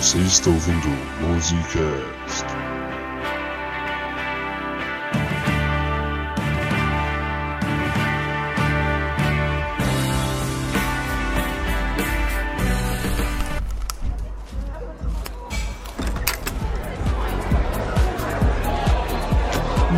Você está ouvindo Musicast.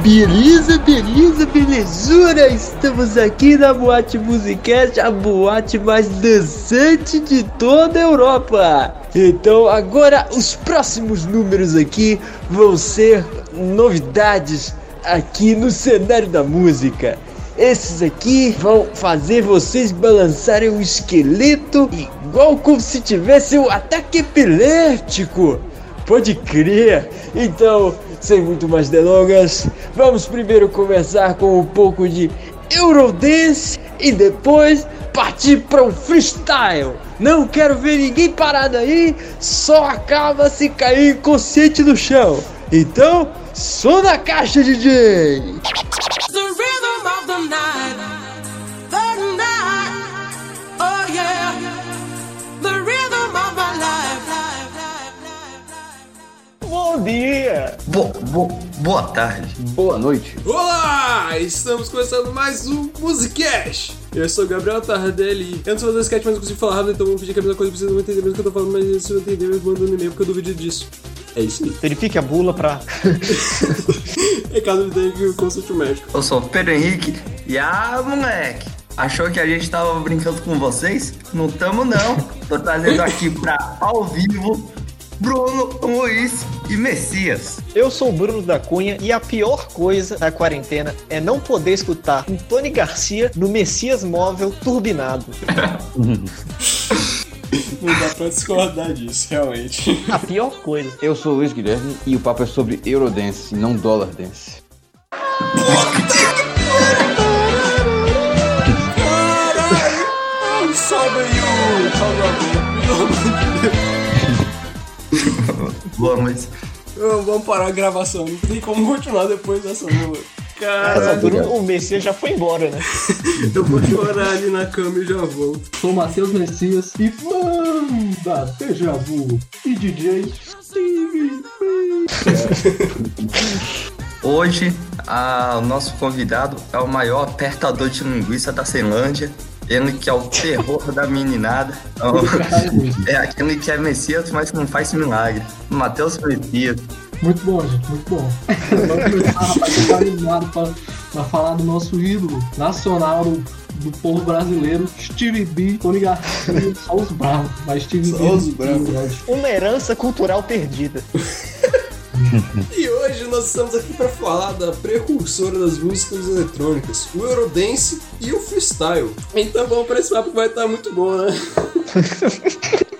Beleza, beleza, belezura! Estamos aqui na Boate Musicast, a boate mais dançante de toda a Europa. Então, agora os próximos números aqui vão ser novidades aqui no cenário da música. Esses aqui vão fazer vocês balançarem o esqueleto igual como se tivesse um ataque epilético. Pode crer. Então, sem muito mais delongas, vamos primeiro começar com um pouco de Eurodance e depois partir para um freestyle. Não quero ver ninguém parado aí, só acaba se cair inconsciente no chão. Então, som na caixa, DJ! Oh. Bom dia! Bo, bo, boa tarde. Boa noite. Olá! Estamos começando mais um Musicast! Eu sou o Gabriel Tardelli. Eu não sei fazer sketch, mas eu consigo falar rápido, então vou pedir que a mesma coisa vocês não entender mesmo o que eu tô falando, mas se não entender, eu mando um e-mail porque eu duvido disso. É isso aí. Verifique a bula pra. É caso de consulte o médico. Eu sou o Pedro Henrique. E ah, moleque, achou que a gente tava brincando com vocês? Não tamo não. Tô trazendo aqui pra ao vivo Bruno, Luiz e Messias. Eu sou o Bruno da Cunha e a pior coisa da quarentena é não poder escutar um Tony Garcia no Messias Móvel turbinado. Não dá pra discordar disso, realmente. A pior coisa. Eu sou o Luiz Guilherme e o papo é sobre Eurodance, não dólar dance. Caralho! Boa, Ô, Vamos parar a gravação, não tem como continuar depois dessa Caralho, altura, o Messias já foi embora, né? eu vou chorar ali na cama e já volto. Sou Matheus Messias e manda Deja Vu e DJ Steve hoje a- o nosso convidado é o maior apertador de linguiça da Ceilândia. Ele que é o terror da meninada. É aquele que é Messias, mas não faz milagre. Matheus Messias. Muito bom, gente, muito bom. Vamos começar, rapaz, animado pra falar do nosso ídolo nacional do, do povo brasileiro, Steve B, Tony Garcia, só os bravos, mas Steve Só B. os bravos. Uma herança cultural perdida. E hoje nós estamos aqui para falar da precursora das músicas eletrônicas, o Eurodance e o Freestyle. Então vamos para esse papo que vai estar muito bom, né?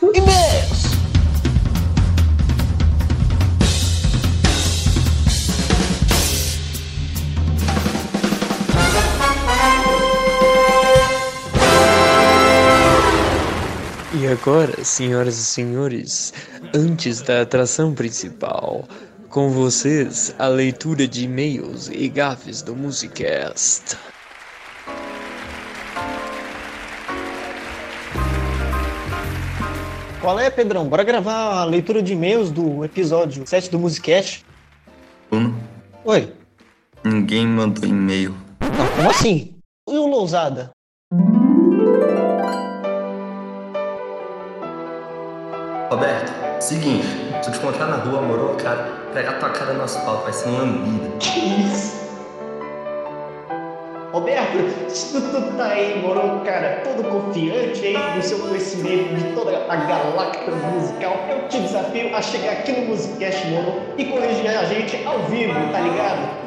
E agora, senhoras e senhores, antes da atração principal, com vocês a leitura de e-mails e gafes do Musicast. Qual é, Pedrão? Bora gravar a leitura de e-mails do episódio 7 do Musicast. Bruno, Oi, ninguém mandou e-mail. não, como assim? E o Lousada? Roberto, seguinte, se eu te encontrar na rua, moro, cara, pegar tua cara no asfalto, vai ser uma lambida. Que isso? Roberto, tu, tá aí, moro, cara, todo confiante aí no seu conhecimento de toda a galáctica musical, eu te desafio a chegar aqui no Musicast, moro, e corrigir a gente ao vivo, tá ligado?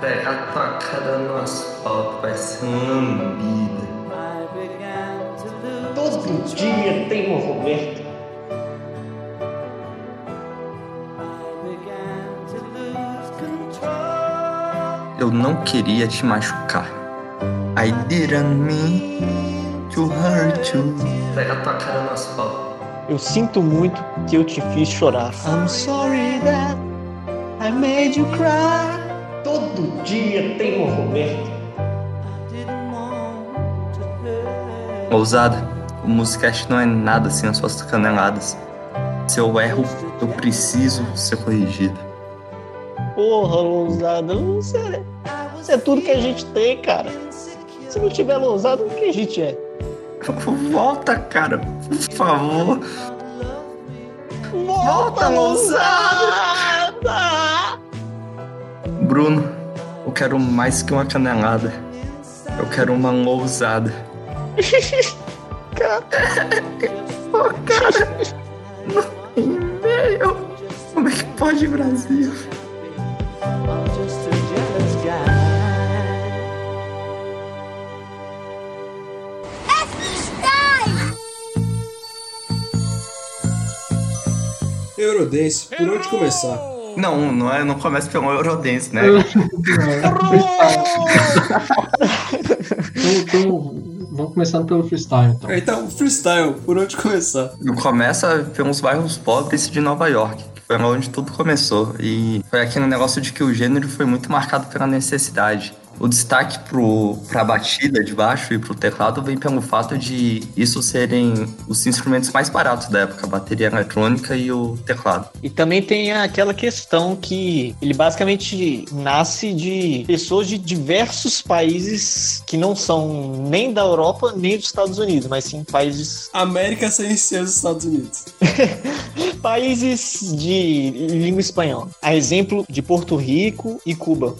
Pegar tua cara no asfalto, vai ser uma lambida. Todo dia tem um Roberto. Eu não queria te machucar. I didn't mean to hurt you. Pega tua cara no asfalto. Eu sinto muito que eu te fiz chorar. I'm sorry that I made you cry. Todo dia tem um Roberto. Ousada, o Musicast não é nada sem as suas caneladas. Se eu erro, eu preciso ser corrigido. Porra, Lousada, você, você é tudo que a gente tem, cara. Se não tiver Lousada, o que a gente é? Volta, cara, por favor. Volta, Lousada! Bruno, eu quero mais que uma canelada. Eu quero uma lousada. Cara. No e-mail. Como é que pode, Brasil? Eurodance, por onde começar? Não, não é, não começa pelo Eurodance, né? Então, então, vamos começando pelo freestyle, então. É, Então, freestyle, por onde começar? Começa pelos bairros pobres de Nova York, que foi onde tudo começou. E foi aquele negócio de que o gênero foi muito marcado pela necessidade. O destaque pro, pra batida de baixo e pro teclado vem pelo fato de isso serem os instrumentos mais baratos da época, a bateria eletrônica e o teclado. E também tem aquela questão que ele basicamente nasce de pessoas de diversos países que não são nem da Europa nem dos Estados Unidos, mas sim países América sem ser os Estados Unidos. países de língua espanhola. A exemplo de Porto Rico e Cuba.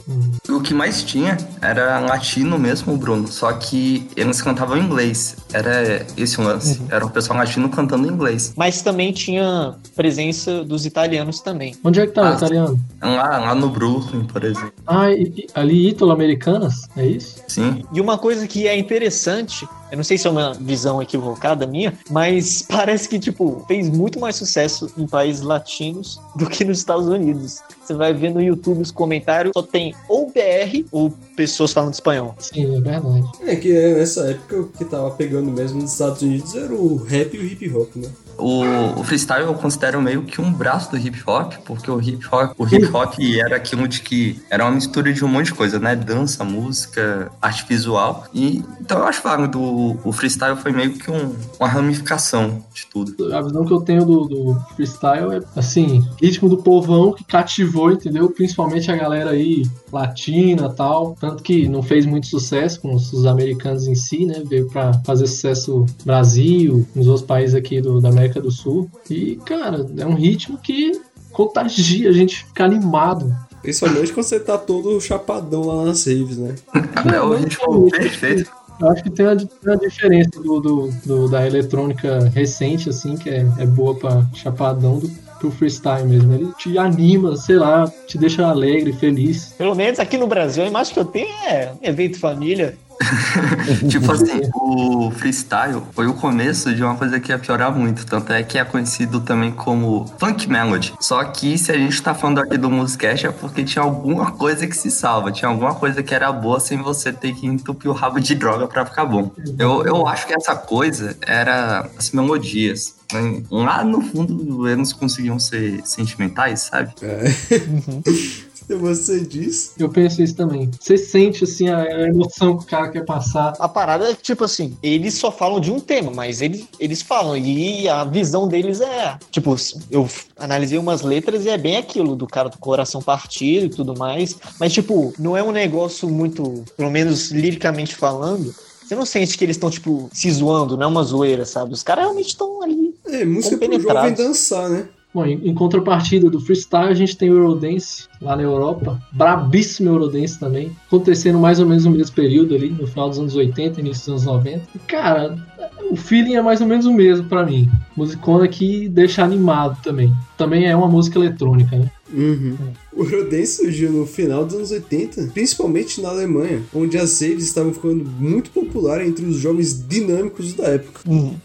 O que mais tinha era latino mesmo, Bruno, só que eles cantavam em inglês. Era esse o lance. Era o pessoal latino cantando em inglês. Mas também tinha presença dos italianos também. Onde é que tá o Ah. italiano? Lá, lá no Brooklyn, por exemplo. Ah, e- ali Ítalo-Americanas? É isso? Sim. E uma coisa que é interessante, eu não sei se é uma visão equivocada minha, mas parece que, tipo, fez muito mais sucesso em países latinos do que nos Estados Unidos. Você vai ver no YouTube os comentários, só tem ou BR ou pessoas falando espanhol. Sim, é verdade. É que nessa época o que tava pegando mesmo nos Estados Unidos era o rap e o hip hop, né? O, o freestyle eu considero meio que um braço do hip hop, porque o hip hop, o hip hop era aquilo de que era uma mistura de um monte de coisa, né? Dança, música, arte visual. E então eu acho válido. O, o freestyle foi meio que um- uma ramificação de tudo. A visão que eu tenho do, do freestyle é, assim, ritmo do povão que cativou, entendeu? Principalmente a galera aí latina tal. Tanto que não fez muito sucesso com os, os americanos em si, né? Veio pra fazer sucesso no Brasil, nos outros países aqui do, da América do Sul. E, cara, é um ritmo que contagia a gente fica animado. Principalmente quando você tá todo chapadão lá nas raves, né? É o ritmo perfeito. Eu acho que tem uma, tem uma diferença do, do- do- da eletrônica recente, assim, que é, é boa pra chapadão, do, pro freestyle mesmo. Ele te anima, sei lá, te deixa alegre, feliz. Pelo menos aqui no Brasil, a imagem que eu tenho é evento família. tipo assim, o freestyle foi o começo de uma coisa que ia piorar muito. Tanto é que é conhecido também como funk melody. Só que se a gente tá falando aqui do Musicast é porque tinha alguma coisa que se salva. Tinha alguma coisa que era boa sem você ter que entupir o rabo de droga pra ficar bom. Eu, eu acho que essa coisa era as melodias. né? Lá no fundo eles conseguiam ser sentimentais, sabe? Se você diz. Eu penso isso também. Você sente, assim, a, emoção que o cara quer passar. A parada é tipo assim, eles só falam de um tema, mas eles, eles falam, e a visão deles é. Tipo, eu analisei umas letras e é bem aquilo, do cara do coração partido e tudo mais. Mas, tipo, não é um negócio muito, pelo menos liricamente falando. Você não sente que eles estão, tipo, se zoando, não é uma zoeira, sabe? Os caras realmente estão ali. É, música pro jovem dançar, né? Bom, em, em contrapartida do freestyle, a gente tem o Eurodance lá na Europa. Brabíssimo Eurodance também. Acontecendo mais ou menos no mesmo período ali, no final dos anos 80, início dos anos 90. E, cara, o feeling é mais ou menos o mesmo pra mim. Musicona que deixa animado também. Também é uma música eletrônica, né? Uhum. O Eurodance surgiu no final dos anos 80, principalmente na Alemanha, onde as raves estavam ficando muito populares entre os jovens dinâmicos da época.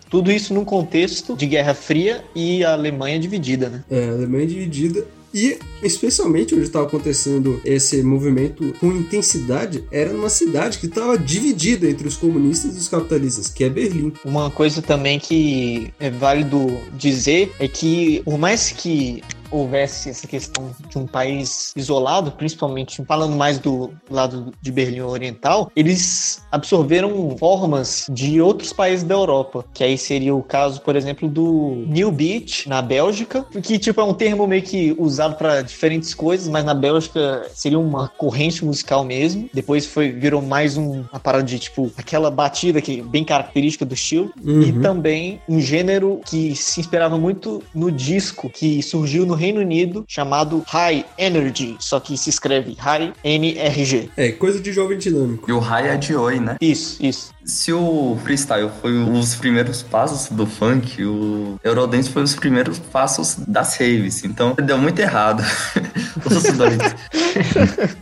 Tudo isso num contexto de Guerra Fria e a Alemanha dividida, né? É, a Alemanha dividida. E, especialmente onde estava acontecendo esse movimento com intensidade, era numa cidade que estava dividida entre os comunistas e os capitalistas, que é Berlim. Uma coisa também que é válido dizer é que, por mais que houvesse essa questão de um país isolado, principalmente falando mais do lado de Berlim Oriental, eles absorveram formas de outros países da Europa, que aí seria o caso, por exemplo, do New Beat na Bélgica, que tipo é um termo meio que usado para diferentes coisas, mas na Bélgica seria uma corrente musical mesmo. Depois foi virou mais um, uma parada de tipo aquela batida que é bem característica do estilo e também um gênero que se inspirava muito no disco que surgiu no Reino Unido chamado High Energy, só que se escreve High NRG. É, coisa de jovem dinâmico. E o Rai é de Né? Isso, isso. Se o freestyle foi os primeiros passos do funk, o Eurodance foi os primeiros passos das raves. Então deu muito errado. Os dois.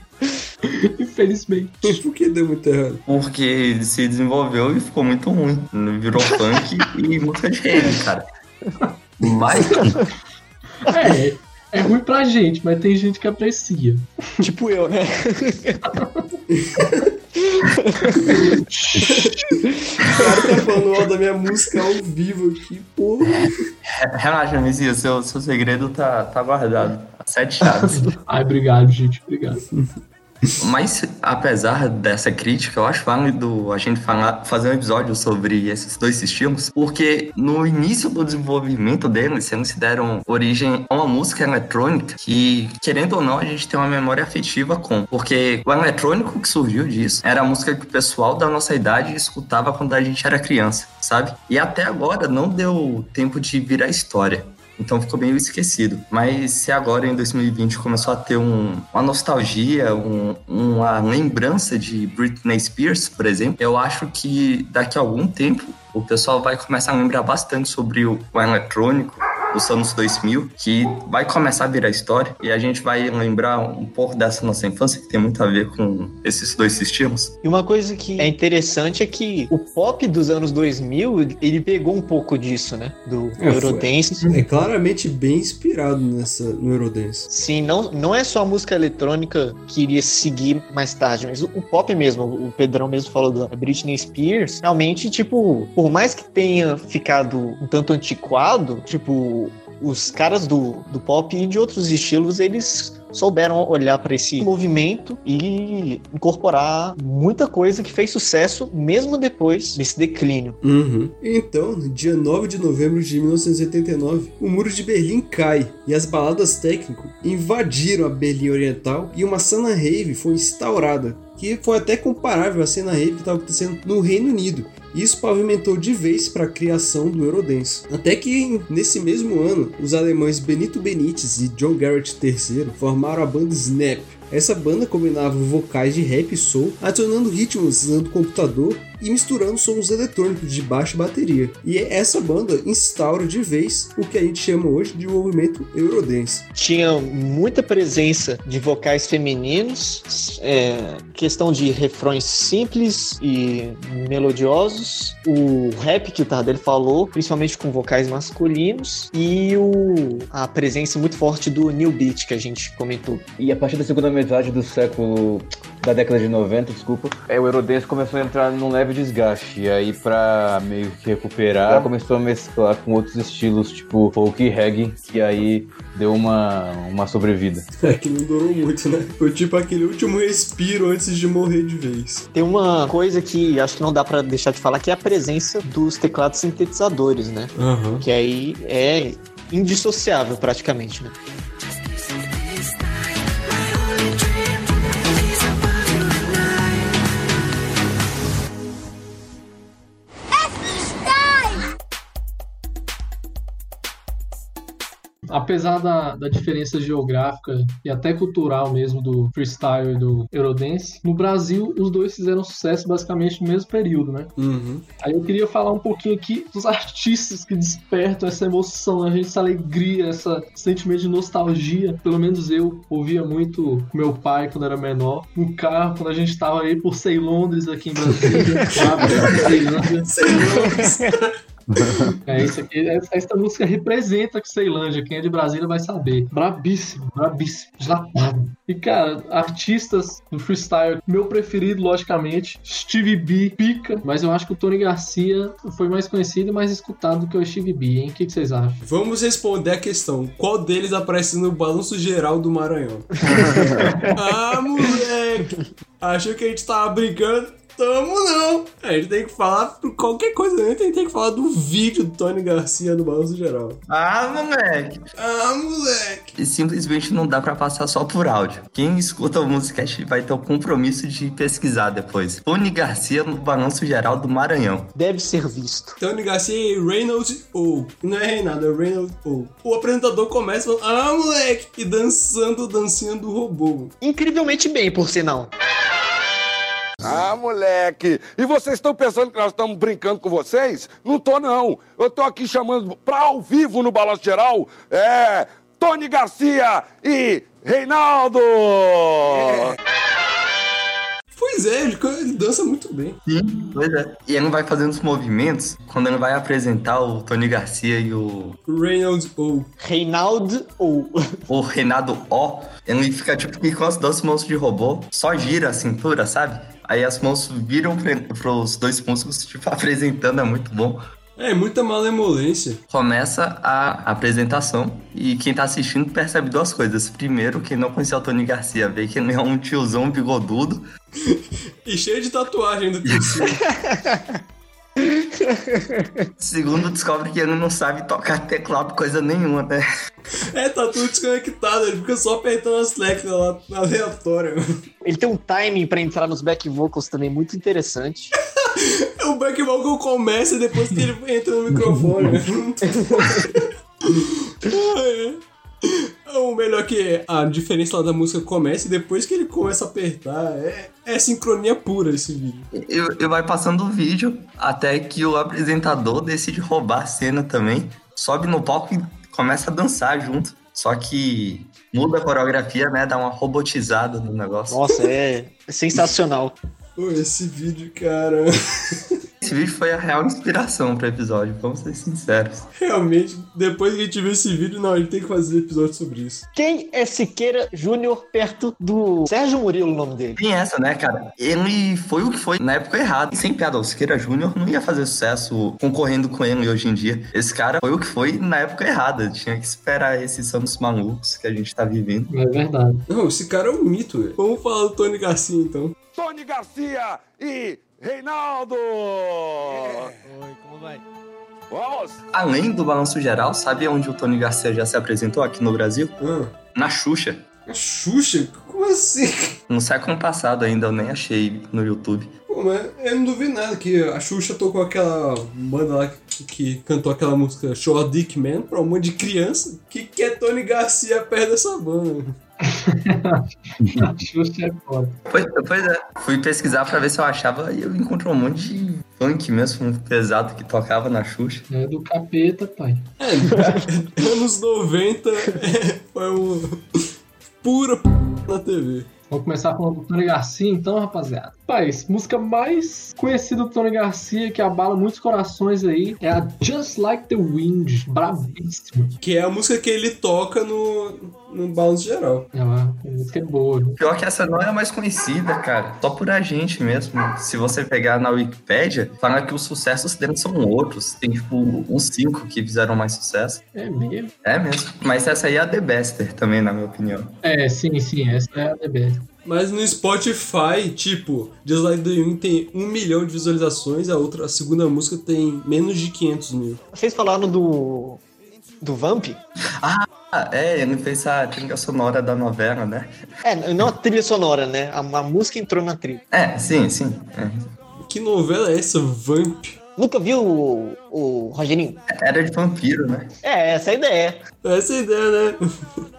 Infelizmente. Por que deu muito errado? Porque ele se desenvolveu e ficou muito ruim. Virou funk e música de rave, cara. Mas É, é ruim pra gente, mas tem gente que aprecia. Tipo eu, né? O cara tá falando mal da minha música ao vivo aqui, porra. relaxa, Messias, seu, seu segredo tá, tá guardado. Sete chaves. Ai, obrigado, gente. Obrigado. Mas, apesar dessa crítica, eu acho válido a gente falar, fazer um episódio sobre esses dois estilos, porque no início do desenvolvimento deles, eles se deram origem a uma música eletrônica que, querendo ou não, a gente tem uma memória afetiva com. Porque o eletrônico que surgiu disso era a música que o pessoal da nossa idade escutava quando a gente era criança, sabe? E até agora não deu tempo de virar história. Então ficou meio esquecido. Mas se agora em 2020 começou a ter um- uma nostalgia, um- uma lembrança de Britney Spears, por exemplo, eu acho que daqui a algum tempo o pessoal vai começar a lembrar bastante sobre o, o eletrônico dos anos 2000, que vai começar a virar história e a gente vai lembrar um pouco dessa nossa infância, que tem muito a ver com esses dois estilos. E uma coisa que é interessante é que o pop dos anos 2000, ele pegou um pouco disso, né? Do É. Eurodance. É claramente bem inspirado nessa, no Eurodance. Sim, não, não é só a música eletrônica que iria seguir mais tarde, mas o, o pop mesmo, o Pedrão mesmo falou da Britney Spears, realmente, tipo, por mais que tenha ficado um tanto antiquado, tipo, os caras do, do pop e de outros estilos, eles souberam olhar para esse movimento e incorporar muita coisa que fez sucesso mesmo depois desse declínio. Uhum. Então, no dia 9 de novembro de 1989, o muro de Berlim cai e as baladas técnico invadiram a Berlim Oriental e uma cena rave foi instaurada, que foi até comparável à cena rave que estava acontecendo no Reino Unido. Isso pavimentou de vez para a criação do Eurodance. Até que, nesse mesmo ano, os alemães Benito Benítez e John Garrett III formaram a banda Snap. Essa banda combinava vocais de rap e soul, adicionando ritmos usando computador e misturando sons eletrônicos de baixo e bateria. E essa banda instaura de vez o que a gente chama hoje de movimento Eurodance. tinha muita presença de vocais femininos, é, questão de refrões simples e melodiosos, o rap que o Tardelli falou, principalmente com vocais masculinos, e o, a presença muito forte do New Beat que a gente comentou. E a partir da segunda metade do século. Da década de 90, desculpa, é, o Eurodance começou a entrar num leve desgaste. E aí, pra meio que recuperar, começou a mesclar com outros estilos, tipo folk e reggae, que aí deu uma, uma sobrevida. É que não durou muito, né? Foi tipo aquele último respiro antes de morrer de vez. Tem uma coisa que acho que não dá pra deixar de falar, que é a presença dos teclados sintetizadores, né? Aham. Que aí é indissociável praticamente, né? Apesar da, da diferença geográfica e até cultural mesmo do freestyle e do Eurodance, no Brasil os dois fizeram sucesso basicamente no mesmo período, né? Uhum. Aí eu queria falar um pouquinho aqui dos artistas que despertam essa emoção, a gente, essa alegria, esse sentimento de nostalgia. Pelo menos eu ouvia muito meu pai quando era menor, no carro, quando a gente tava aí por Sei Londres aqui em Brasília, lá, Ceilândia. É isso aqui, essa, música representa que Ceilândia, quem é de Brasília vai saber. Brabíssimo, brabíssimo, dilatado. E cara, artistas do freestyle, meu preferido, logicamente, Stevie B, pica, mas eu acho que o Tony Garcia foi mais conhecido e mais escutado do que o Stevie B, hein? O que, que vocês acham? Vamos responder a questão: qual deles aparece no balanço geral do Maranhão? ah, moleque! Achou que a gente tava brincando? Tamo não! A gente tem que falar por qualquer coisa, né? a gente tem que falar do vídeo do Tony Garcia no balanço geral. Ah, moleque. Ah, moleque! E simplesmente não dá pra passar só por áudio. Quem escuta o Musicast vai ter o compromisso de pesquisar depois. Tony Garcia no Balanço Geral do Maranhão. Deve ser visto. Tony Garcia e Reynolds ou Não é Reinaldo, é Reynolds ou O apresentador começa falando, ah, moleque! E dançando a dancinha do robô. Incrivelmente bem, por sinal. Ah, moleque! E vocês estão pensando que nós estamos brincando com vocês? Não tô, não. Eu tô aqui chamando pra ao vivo no Balanço Geral, é... Tony Garcia e Reinaldo! Pois é, ele, dança muito bem. Sim, pois é. E ele não vai fazendo os movimentos quando ele vai apresentar o Tony Garcia e o, Reynolds ou Reinaldo ou. o Renato O. Ele fica tipo que com as duas mãos de robô, só gira a cintura, sabe? Aí as mãos viram pra- pros dois músicos, tipo, apresentando, é muito bom. É, muita malemolência. Começa a apresentação e quem tá assistindo percebe duas coisas. Primeiro, quem não conhecia o Tony Garcia vê que ele é um tiozão bigodudo. E cheio de tatuagem do PC. Segundo, descobre que ele não sabe tocar teclado coisa nenhuma, né? é, tá tudo desconectado, ele fica só apertando as teclas lá aleatória. Ele tem um timing pra entrar nos back vocals também muito interessante. O back vocal começa depois que ele entra no microfone. Ah, é. O melhor que a diferença lá da música começa e depois que ele começa a apertar. É, é sincronia pura esse vídeo. E, e vai passando o vídeo até que o apresentador decide roubar a cena também. Sobe no palco e começa a dançar junto. Só que muda a coreografia, né? Dá uma robotizada no negócio. Nossa, é sensacional. Pô, esse vídeo, cara. Esse vídeo foi a real inspiração pro episódio, vamos ser sinceros. Realmente, depois que a gente viu esse vídeo, não, a gente tem que fazer episódio sobre isso. Quem é Siqueira Júnior perto do Sérgio Murilo, o nome dele? Tem essa, né, cara? Ele foi o que foi na época errada. Sem piada, o Siqueira Júnior não ia fazer sucesso concorrendo com ele hoje em dia. Esse cara foi o que foi na época errada. Tinha que esperar esses anos malucos que a gente tá vivendo. É verdade. Não, esse cara é um mito, velho. Vamos falar do Tony Garcia, então. Tony Garcia e Reinaldo! Oi, como vai? Vamos! Além do balanço geral, sabe onde o Tony Garcia já se apresentou aqui no Brasil? Ah, Na Xuxa. a Xuxa? Como assim? No século passado ainda, eu nem achei no YouTube. Pô, mas eu não duvido nada que a Xuxa tocou aquela banda lá que, que cantou aquela música Show a Dick Man pra um monte de criança. Que que é Tony Garcia perto dessa banda? Xuxa é foda. Pois, pois é, fui pesquisar pra ver se eu achava e eu encontrei um monte de funk mesmo, pesado que tocava na Xuxa. É do capeta, pai. É, anos 90 é, foi um pura p... na TV. Vamos começar falando do Tony Garcia, então, rapaziada. Paz, música mais conhecida do Tony Garcia, que abala muitos corações aí, é a Just Like the Wind, bravíssima. Que é a música que ele toca no, no balanço geral. É uma música boa, viu? Pior que essa não é a mais conhecida, cara. Só por a gente mesmo. Se você pegar na Wikipédia, fala que os sucessos dele são outros. Tem, tipo, uns cinco que fizeram mais sucesso. É mesmo? É mesmo. Mas essa aí é a The Bester também, na minha opinião. É, sim, sim, essa é a DB. Mas no Spotify, tipo, Just Like the tem um milhão de visualizações, a outra, a segunda música tem menos de 500 mil. Vocês falaram do. do Vamp? Ah, é, ele fez a trilha sonora da novela, né? É, não a trilha sonora, né? A, a música entrou na trilha. É, sim, sim. É. Que novela é essa, Vamp? Nunca viu o, o Rogerinho? Era de vampiro, né? É, essa é a ideia. Essa é a ideia, né?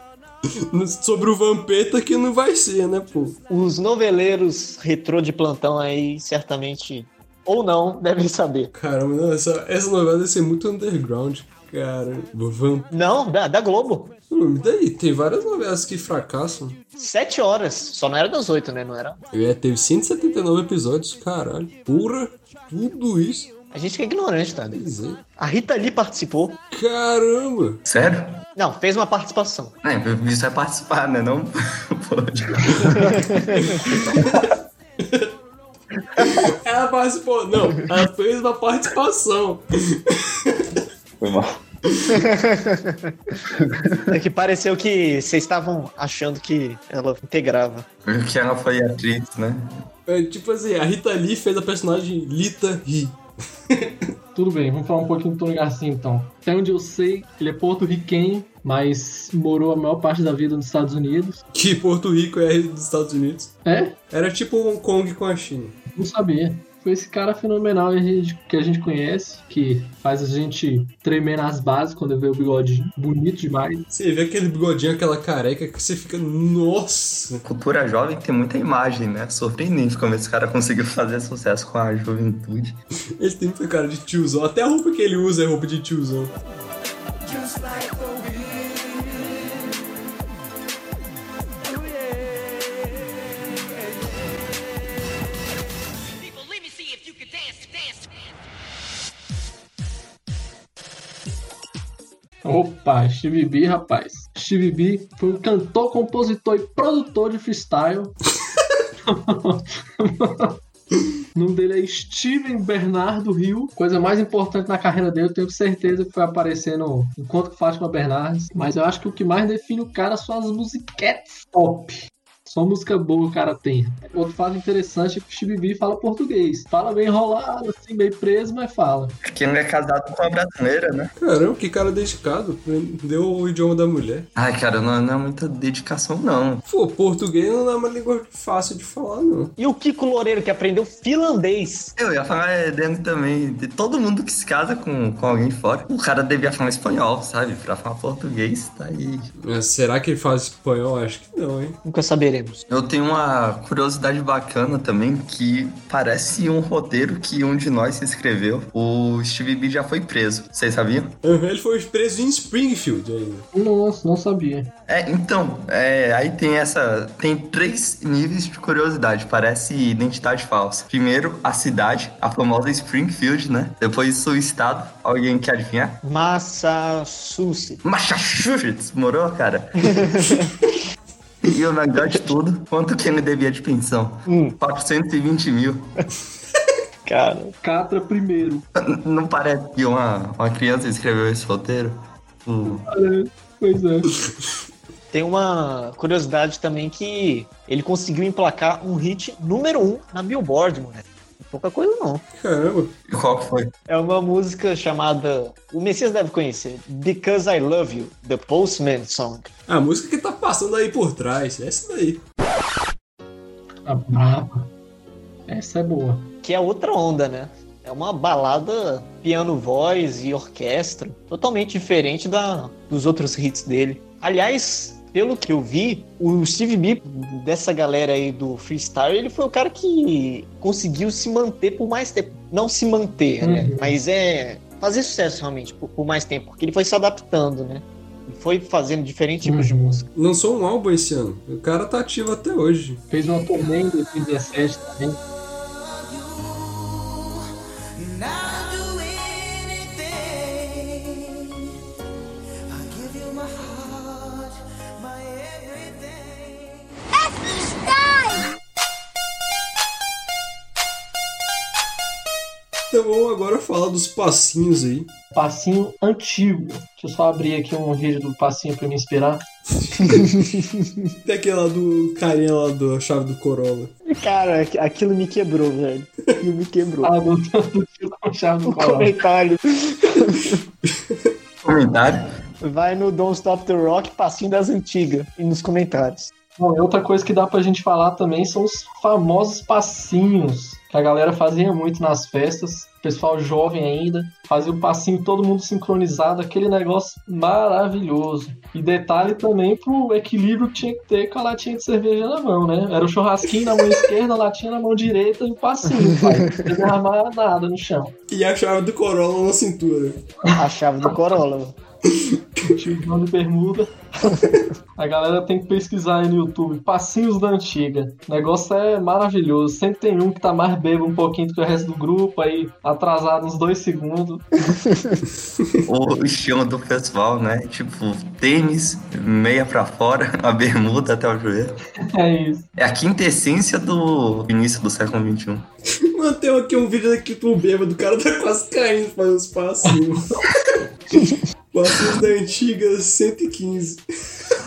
Sobre o Vampeta que não vai ser, né, pô? Os noveleiros retrô de plantão aí, certamente, ou não, devem saber. Caramba, não, essa, essa novela deve ser muito underground, cara. Vamp. Não, da, da Globo. Não Pô, e daí? Tem várias novelas que fracassam. Sete horas. Só não era das oito, né? Não era? É, teve 179 episódios, caralho. Porra, tudo isso. A gente que é ignorante, tá? É. A Rita Lee participou. Caramba! Sério? Não, fez uma participação. É, isso é participar, né? Não pode. Ela participou. Não, ela fez uma participação. Foi mal. É que pareceu que vocês estavam achando que ela integrava. Porque ela foi atriz, né? É, tipo assim, a Rita Lee fez a personagem Lita Lee. Tudo bem, vamos falar um pouquinho do Tony Garcia então. Até onde eu sei, ele é porto-riquenho, mas morou a maior parte da vida nos Estados Unidos. Que Porto Rico é dos Estados Unidos. É? Era tipo Hong Kong com a China. Não sabia. Foi esse cara fenomenal que a gente- que a gente conhece, que faz a gente tremer nas bases quando vê o bigodinho. Bonito demais. Você vê aquele bigodinho, aquela careca que você fica, nossa. Cultura jovem tem muita imagem, né? Surpreendente como esse cara conseguiu fazer sucesso com a juventude. Ele tem muita cara de tiozão. Até a roupa que ele usa é roupa de tiozão. Opa, Steve B, rapaz. Steve B foi um cantor, compositor e produtor de freestyle. O nome dele é Steven Bernardo Rio. Coisa mais importante na carreira dele, eu tenho certeza que foi aparecer no Encontro com Fátima Bernardes. Mas eu acho que o que mais define o cara são as musiquetes top. Só música boa o cara tem. Outro fato interessante é que o B fala português. Fala bem enrolado, assim, meio preso, mas fala. Porque ele é casado com a brasileira, né? Caramba, que cara dedicado. Aprendeu o idioma da mulher. Ai, cara, não, não é muita dedicação, não. Pô, português não é uma língua fácil de falar, não. E o Kiko Loureiro, que aprendeu finlandês. Eu ia falar é, também. De todo mundo que se casa com, com alguém de fora, o cara devia falar espanhol, sabe? Pra falar português, tá aí. Mas será que ele fala espanhol? Acho que não, hein? Nunca Eu tenho uma curiosidade bacana também, que parece um roteiro que um de nós escreveu. O Steve B já foi preso. Vocês sabiam? Uhum, Ele foi preso em Springfield ainda. Nossa, não sabia. É, então, é, aí tem essa. Tem três níveis de curiosidade. Parece identidade falsa. Primeiro, a cidade, a famosa Springfield, né? Depois o estado. Alguém quer adivinhar? Massachusetts. Massachusetts, morou, cara? e o melhor de tudo, quanto que ele devia de pensão? 420 mil. Cara. Catra primeiro. Não parece que uma, uma criança escreveu esse roteiro? O- Pois é. Tem uma curiosidade também que ele conseguiu emplacar um hit número um na Billboard, moleque. Pouca coisa não. Caramba. E qual que foi? É uma música chamada. O Messias deve conhecer. Because I Love You, The Postman Song. A música que tá passando aí por trás. Essa daí. A braba. Essa é boa. Que é outra onda, né? É uma balada piano-voz e orquestra, totalmente diferente da, dos outros hits dele. Aliás, pelo que eu vi, o Steve B, dessa galera aí do freestyle, ele foi o cara que conseguiu se manter por mais tempo. Não se manter, né? Uhum. Mas é fazer sucesso realmente por, por mais tempo, porque ele foi se adaptando, né? Ele foi fazendo diferentes tipos de Uhum. música. Lançou um álbum esse ano. O cara tá ativo até hoje. Fez uma turnê em 2017 também. Passinhos aí. Passinho antigo. Deixa eu só abrir aqui um vídeo do passinho pra me inspirar. Tem aquele lá do carinha lá da chave do Corolla. Cara, aqu- aquilo me quebrou, velho. Aquilo me quebrou. Ah, do, chave do o coral. comentário. Comentário? Vai no Don't Stop the Rock, passinho das antigas, e nos comentários. Bom, e outra coisa que dá pra gente falar também são os famosos passinhos que a galera fazia muito nas festas. Pessoal jovem ainda, fazia o passinho todo mundo sincronizado, aquele negócio maravilhoso. E detalhe também pro equilíbrio que tinha que ter com a latinha de cerveja na mão, né? Era o churrasquinho na mão esquerda, a latinha na mão direita e o passinho, pai. Não derramar nada no chão. E a chave do Corolla na cintura. A chave do Corolla. Tiozão de bermuda. A galera tem que pesquisar aí no YouTube. Passinhos da antiga. O negócio é maravilhoso. Sempre tem um que tá mais bêbado um pouquinho do que o resto do grupo, aí atrasado uns dois segundos. O estilo do pessoal, né? Tipo, tênis, meia pra fora, a bermuda até o joelho. É isso. É a quintessência do início do século XXI. Mano, tem aqui um vídeo daqui pro bêbado, o cara tá quase caindo fazendo os passinhos. passinhos da antiga 115.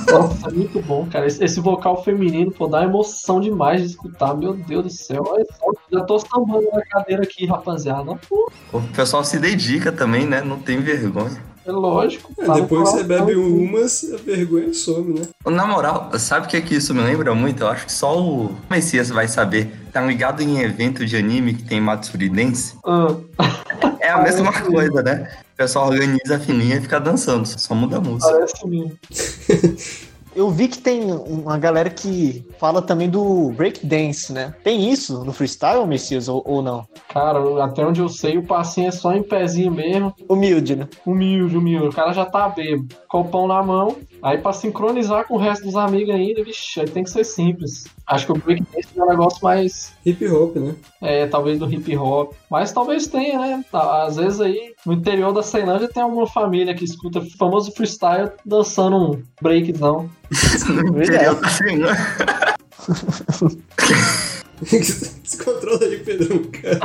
Nossa, é muito bom, cara. Esse, esse vocal feminino, pô, dá emoção demais de escutar. Meu Deus do céu. Olha só, Já tô sambando na cadeira aqui, rapaziada. Pô, O pessoal se dedica também, né? Não tem vergonha. é lógico. É, depois que você bebe umas, a vergonha some, né? Na moral, sabe o que, que isso me lembra muito? Eu acho que só o Messias vai saber. Tá ligado em evento de anime que tem Matsuri Dance? Ah, É a mesma coisa, né? O pessoal organiza a fininha e fica dançando, só muda a música. parece mesmo. Eu vi que tem uma galera que fala também do breakdance, né? Tem isso no freestyle, Messias, ou, ou não? Cara, até onde eu sei, o passinho é só em pezinho mesmo. Humilde, né? Humilde, humilde. O cara já tá bêbado. Copão na mão. Aí pra sincronizar com o resto dos amigos ainda, vixi, aí tem que ser simples. Acho que o breakdance é um negócio mais, Hip hop, né? é, talvez do hip hop. Mas talvez tenha, né? Tá, Às vezes aí, no interior da Ceilândia tem alguma família que escuta o famoso freestyle dançando um breakzão. No interior da Finlândia. Esse controle aí, Pedrão, cara.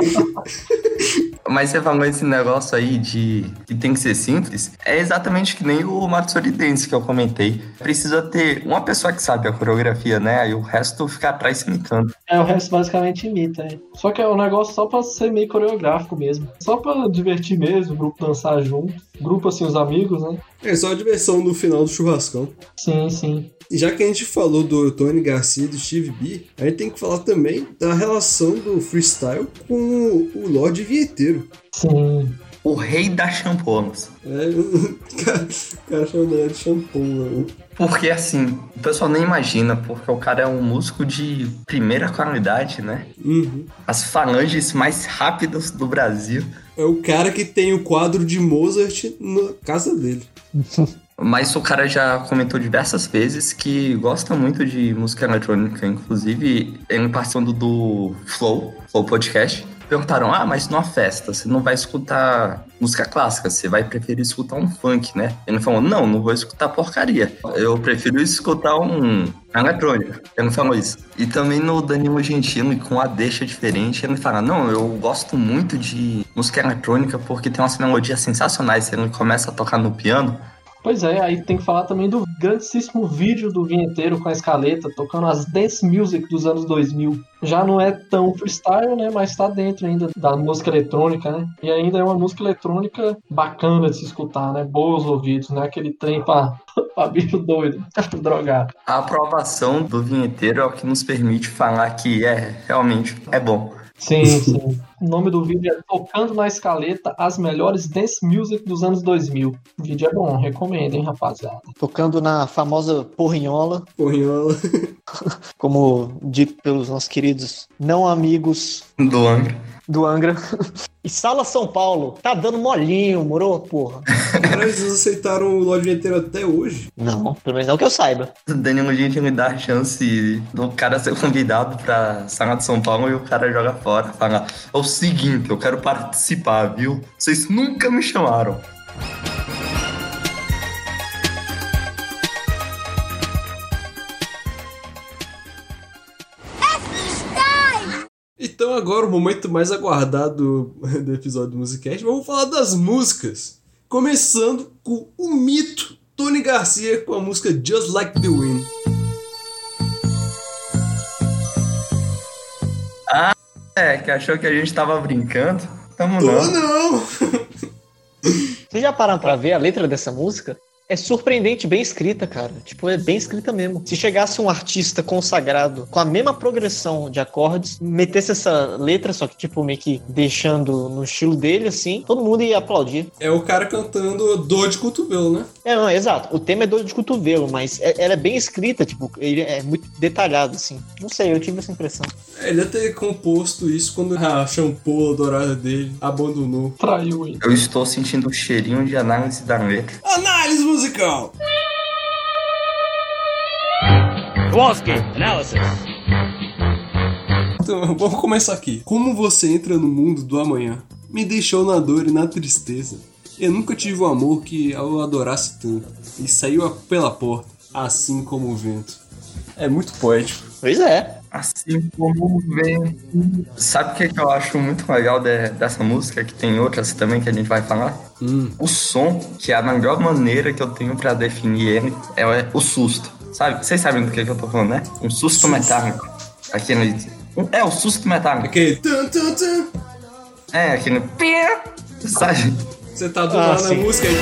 Mas você falou esse negócio aí de que tem que ser simples. É exatamente que nem o Matsuri Dance que eu comentei. Precisa ter uma pessoa que sabe a coreografia, né? Aí o resto fica atrás imitando. É, o resto basicamente imita, né? Só que é um negócio só pra ser meio coreográfico mesmo. Só pra divertir mesmo, o grupo dançar junto. Grupo, assim, os amigos, né? É só a diversão no final do churrascão. Sim, sim. E já que a gente falou do Tony Garcia e do Steve B, a gente tem que falar também da relação do freestyle com o Lorde Vinheteiro. Sim. O rei das champonas. É, o cara, o cara chama ele de shampoo, mano. Porque assim, o pessoal nem imagina, porque o cara é um músico de primeira qualidade, né? Uhum. As falanges mais rápidas do Brasil. É o cara que tem o quadro de Mozart na casa dele. Mas o cara já comentou diversas vezes que gosta muito de música eletrônica. Inclusive, ele participando do Flow, Flow Podcast, perguntaram: Ah, mas numa festa, você não vai escutar música clássica, você vai preferir escutar um funk, né? Ele falou: Não, não vou escutar porcaria. Eu prefiro escutar um eletrônica. Ele falou isso. E também no Danilo Gentili, com a deixa diferente, ele fala: Não, eu gosto muito de música eletrônica porque tem umas melodias sensacionais. Ele começa a tocar no piano. Pois é, aí tem que falar também do grandíssimo vídeo do vinheteiro com a escaleta, tocando as dance music dos anos 2000. Já não é tão freestyle, né, mas tá dentro ainda da música eletrônica, né? E ainda é uma música eletrônica bacana de se escutar, né? Boas ouvidos, né? Aquele trem pra, pra bicho doido, drogado. A aprovação do vinheteiro é o que nos permite falar que é realmente é bom. Sim, sim. O nome do vídeo é Tocando na Escaleta as melhores dance music dos anos 2000. O vídeo é bom, recomendo, hein, rapaziada. Tocando na famosa porrinhola, Porrinhola. como dito pelos nossos queridos não amigos Do Angra. do Angra. E Sala São Paulo, tá dando molinho, moro, porra? Cara, eles aceitaram o Lorde Vinheteiro até hoje. Não, pelo menos não que eu saiba. O Danilo Gente me dá a chance do cara ser convidado pra Sala de São Paulo e o cara joga fora. Fala: É o seguinte, eu quero participar, viu? Vocês nunca me chamaram. Então agora o momento mais aguardado do episódio do Musicast, vamos falar das músicas. Começando com o mito Tony Garcia com a música Just Like the Wind. É, que achou que a gente tava brincando. Tamo Tô não. não! Vocês já pararam pra ver a letra dessa música? É surpreendente, bem escrita, cara. Tipo, é bem escrita mesmo. Se chegasse um artista consagrado com a mesma progressão de acordes, metesse essa letra, só que, tipo, meio que deixando no estilo dele, assim, todo mundo ia aplaudir. É o cara cantando dor de cotovelo, né? É, não, exato. O tema é dor de cotovelo, mas é- ela é bem escrita, tipo, ele é muito detalhado, assim. Não sei, eu tive essa impressão. É, Ele ia ter composto isso quando a shampoo dourada dele abandonou. Traiu ele. Eu estou sentindo o cheirinho de análise da letra. Análise musical! Então, vamos começar aqui. Como você entra no mundo do amanhã? Me deixou na dor e na tristeza. Eu nunca tive um amor que eu adorasse tanto. E saiu pela porta, assim como o vento. É muito poético. Pois é. Assim como vem. Sabe o que, que eu acho muito legal de- dessa música? Que tem outras também que a gente vai falar? O som, que é a melhor maneira que eu tenho pra definir ele, é o susto. Sabe? Vocês sabem do que, que eu tô falando, né? Um susto metálico. Aquele. É, o susto metálico. Aquele. É, aquele. pia, Sabe? Você tá do Ah, lado na sim. música aí.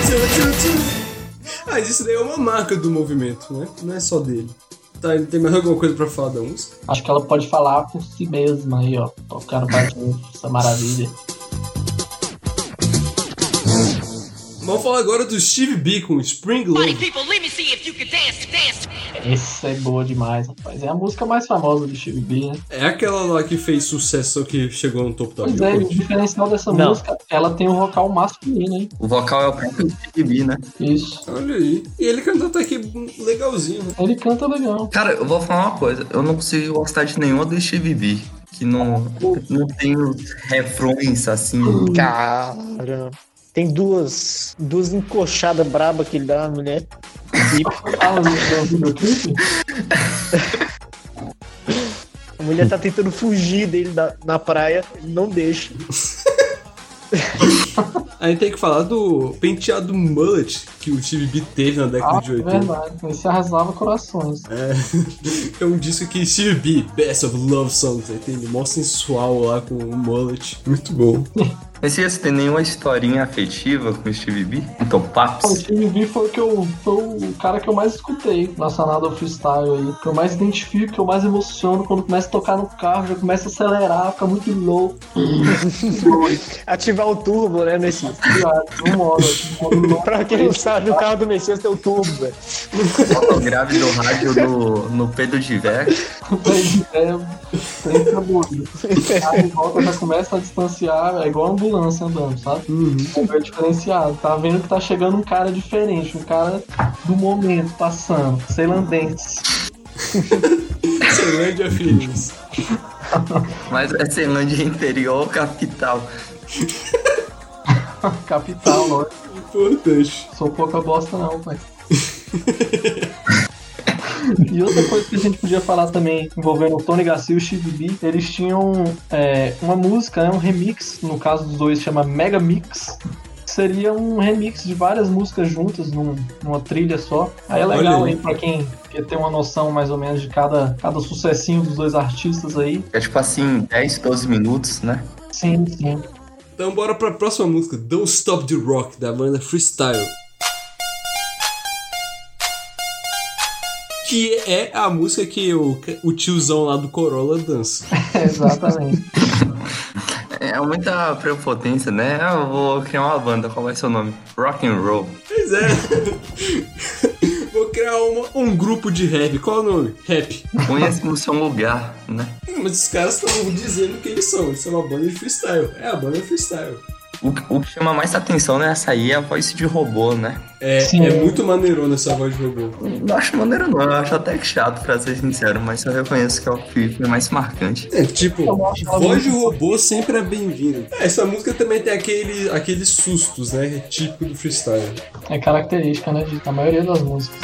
Mas isso daí é uma marca do movimento, né? Não é só dele. Tá, tem mais alguma coisa pra falar da música? Acho que ela pode falar por si mesma aí, ó. Tocando pra essa maravilha. Vamos falar agora do Steve B com Spring Love. Essa é boa demais, rapaz. É a música mais famosa do Steve B, né? É aquela lá que fez sucesso que chegou no topo da Pois é, o diferencial dessa Não. música, ela tem um vocal masculino, hein? O vocal é o próprio Steve B, né? Isso. Olha aí. E ele cantou até aqui legalzinho, né? Ele canta legal. Cara, eu vou falar uma coisa. Eu não consigo gostar de nenhuma do Steve B. Que não, não tem refrões assim. Cara. Tem duas, duas encoxadas brabas que ele dá na mulher. E a mulher tá tentando fugir dele da- na praia, ele não deixa. A gente tem que falar do penteado mullet que o Steve B teve na década Ah, de é 80. verdade. Esse arrasava corações. É, é um disco que Steve B, Best of Love Songs, aí tem ele mó sensual lá com o mullet. Muito bom. Mas você tem nenhuma historinha afetiva com o Steve B? Então, O papos. Steve B foi, o que eu, foi o cara que eu mais escutei na Sanada Freestyle aí. Que eu mais identifico, que eu mais emociono quando começa a tocar no carro, já começa a acelerar, fica muito louco. Ativar o turbo, né, nesse... Um modo, um modo. Pra quem não sabe, o carro do Messias tem o turbo, velho. Fotograve do rádio no, no Pedro de Ver. É, trem fica doido. Aí em volta já começa a distanciar, é igual ambulância andando, sabe? É diferenciado. Tá vendo que tá chegando um cara diferente, um cara do momento passando, ceilandense. Ceilândia Feelings. Mas é Ceilândia interior ou capital? Capital, ó. Importante. Sou pouca bosta não, pai. E outra coisa que a gente podia falar também envolvendo o Tony Garcia e o Steve B, eles tinham é, uma música, né, um remix, no caso dos dois chama Mega Mix, que seria um remix de várias músicas juntas num- numa trilha só. Aí é Olha legal aí. aí pra quem quer ter uma noção mais ou menos de cada, cada sucessinho dos dois artistas aí. É tipo assim, 10, 12 minutos, né? Sim, sim. Então bora pra próxima música, Don't Stop the Rock, da banda Freestyle. Que é a música que o, o tiozão lá do Corolla dança. Exatamente. É muita prepotência, né? Ah, Eu vou criar uma banda, qual vai ser o nome? Rock and Roll. Pois é. Vou criar uma- um grupo de rap. Qual é o nome? Rap. Conheça no seu lugar, né? Mas os caras estão dizendo que eles são. Eles são uma banda de freestyle. É a banda freestyle. O, o que chama mais atenção nessa aí é a voz de robô, né? É, Sim. é muito maneirona essa voz de robô. Não acho maneiro não, eu acho até que chato, pra ser sincero, mas eu reconheço que é o que foi mais marcante. É, tipo, ela voz de robô sempre é bem-vindo. É, essa música também tem aquele, aqueles sustos, né? Típico do freestyle. É característica, né, de, da maioria das músicas.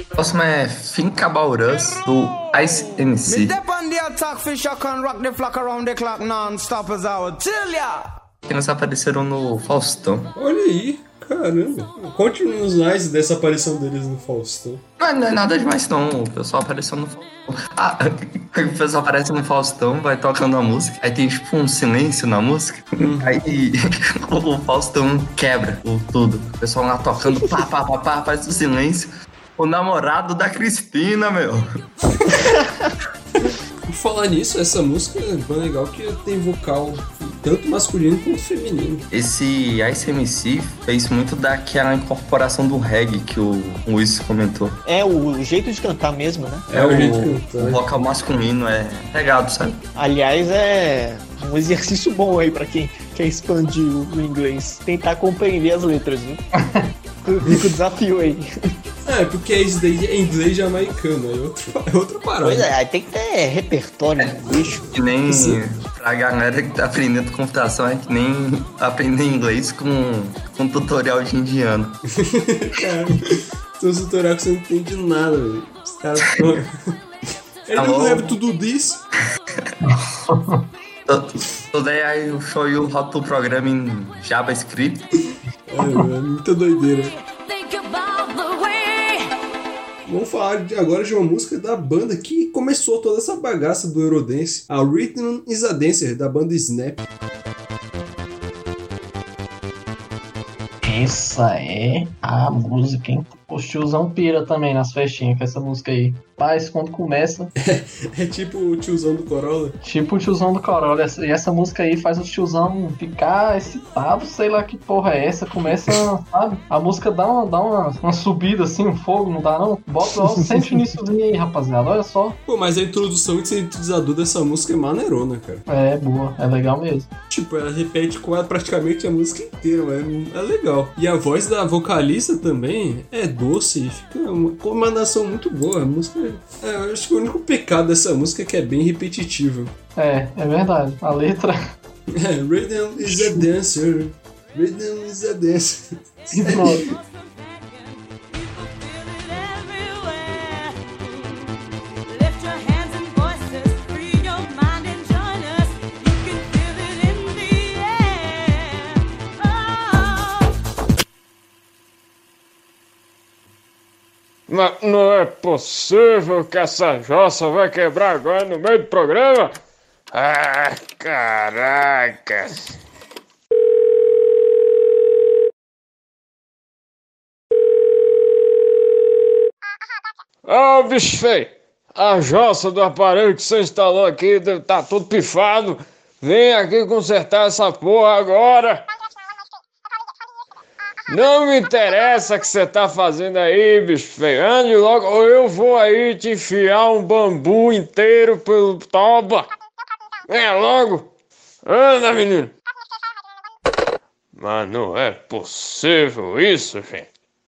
O próximo é Think About Us, do Ice MC. On the attack, fish, I can rock the flock around the clock non-stop as I would tell ya. Que eles apareceram no Faustão. Olha aí. Caramba. Conte-nos mais dessa aparição deles no Faustão. Mas não é nada demais não, o pessoal apareceu no Faustão. Ah, o pessoal aparece no Faustão, vai tocando a música, aí tem tipo um silêncio na música, aí o Faustão quebra o tudo. O pessoal lá tocando, pá, pá, pá, pá, faz o silêncio. O namorado da Cristina, meu. Por falar nisso, essa música é bem legal que tem vocal tanto masculino quanto feminino. Esse Ice MC fez muito daquela incorporação do reggae que o Luiz comentou. É o jeito de cantar mesmo, né? É, o jeito de cantar. O vocal masculino é pegado, sabe? Aliás, é um exercício bom aí pra quem quer expandir o inglês. Tentar compreender as letras, viu? Fica o desafio aí. É, porque isso daí é inglês jamaicano, é outra, é outra parada. Pois é, aí tem que ter repertório, né, bicho? Que nem Sim. pra galera que tá aprendendo computação, é que nem aprender inglês com, com tutorial de indiano. Cara, tem uns tutorial que você não entende nada, velho. Os caras tão... Ele não lembra tudo disso. So- Today I show you how to program in JavaScript. É, velho, é muita doideira. Vamos falar agora de uma música da banda que começou toda essa bagaça do Eurodance. A Rhythm is a Dancer, da banda Snap. Essa é a música, hein? O tiozão pira também nas festinhas com essa música aí. Paz, quando começa, É tipo o tiozão do Corolla. tipo o tiozão do Corolla. E essa música aí faz o tiozão ficar excitado, sei lá que porra é essa. Começa, sabe? A música dá uma, dá uma, uma subida assim, um fogo, não dá não? Bota, ó, sente o iníciozinho aí, rapaziada. Olha só. Pô, mas a introdução e sintetizador dessa música é maneirona, cara. É boa, é legal mesmo. Tipo, ela repete quase praticamente a música inteira, mas é legal. E a voz da vocalista também é doce fica uma comandação muito boa. A música. É, eu acho que o único pecado dessa música é que é bem repetitiva. É, é verdade. A letra. É, Rhythm is a dancer. Rhythm is a dancer. Pronto. Não, não é possível que essa jossa vai quebrar agora no meio do programa? Ah, caraca. Ô, bicho feio, a jossa do aparelho que você instalou aqui tá tudo pifado. Vem aqui consertar essa porra agora. Não me interessa o que você tá fazendo aí, bicho feio. Ande logo, ou eu vou aí te enfiar um bambu inteiro pelo toba. Venha logo. Anda, menino. Mas não é possível isso, gente.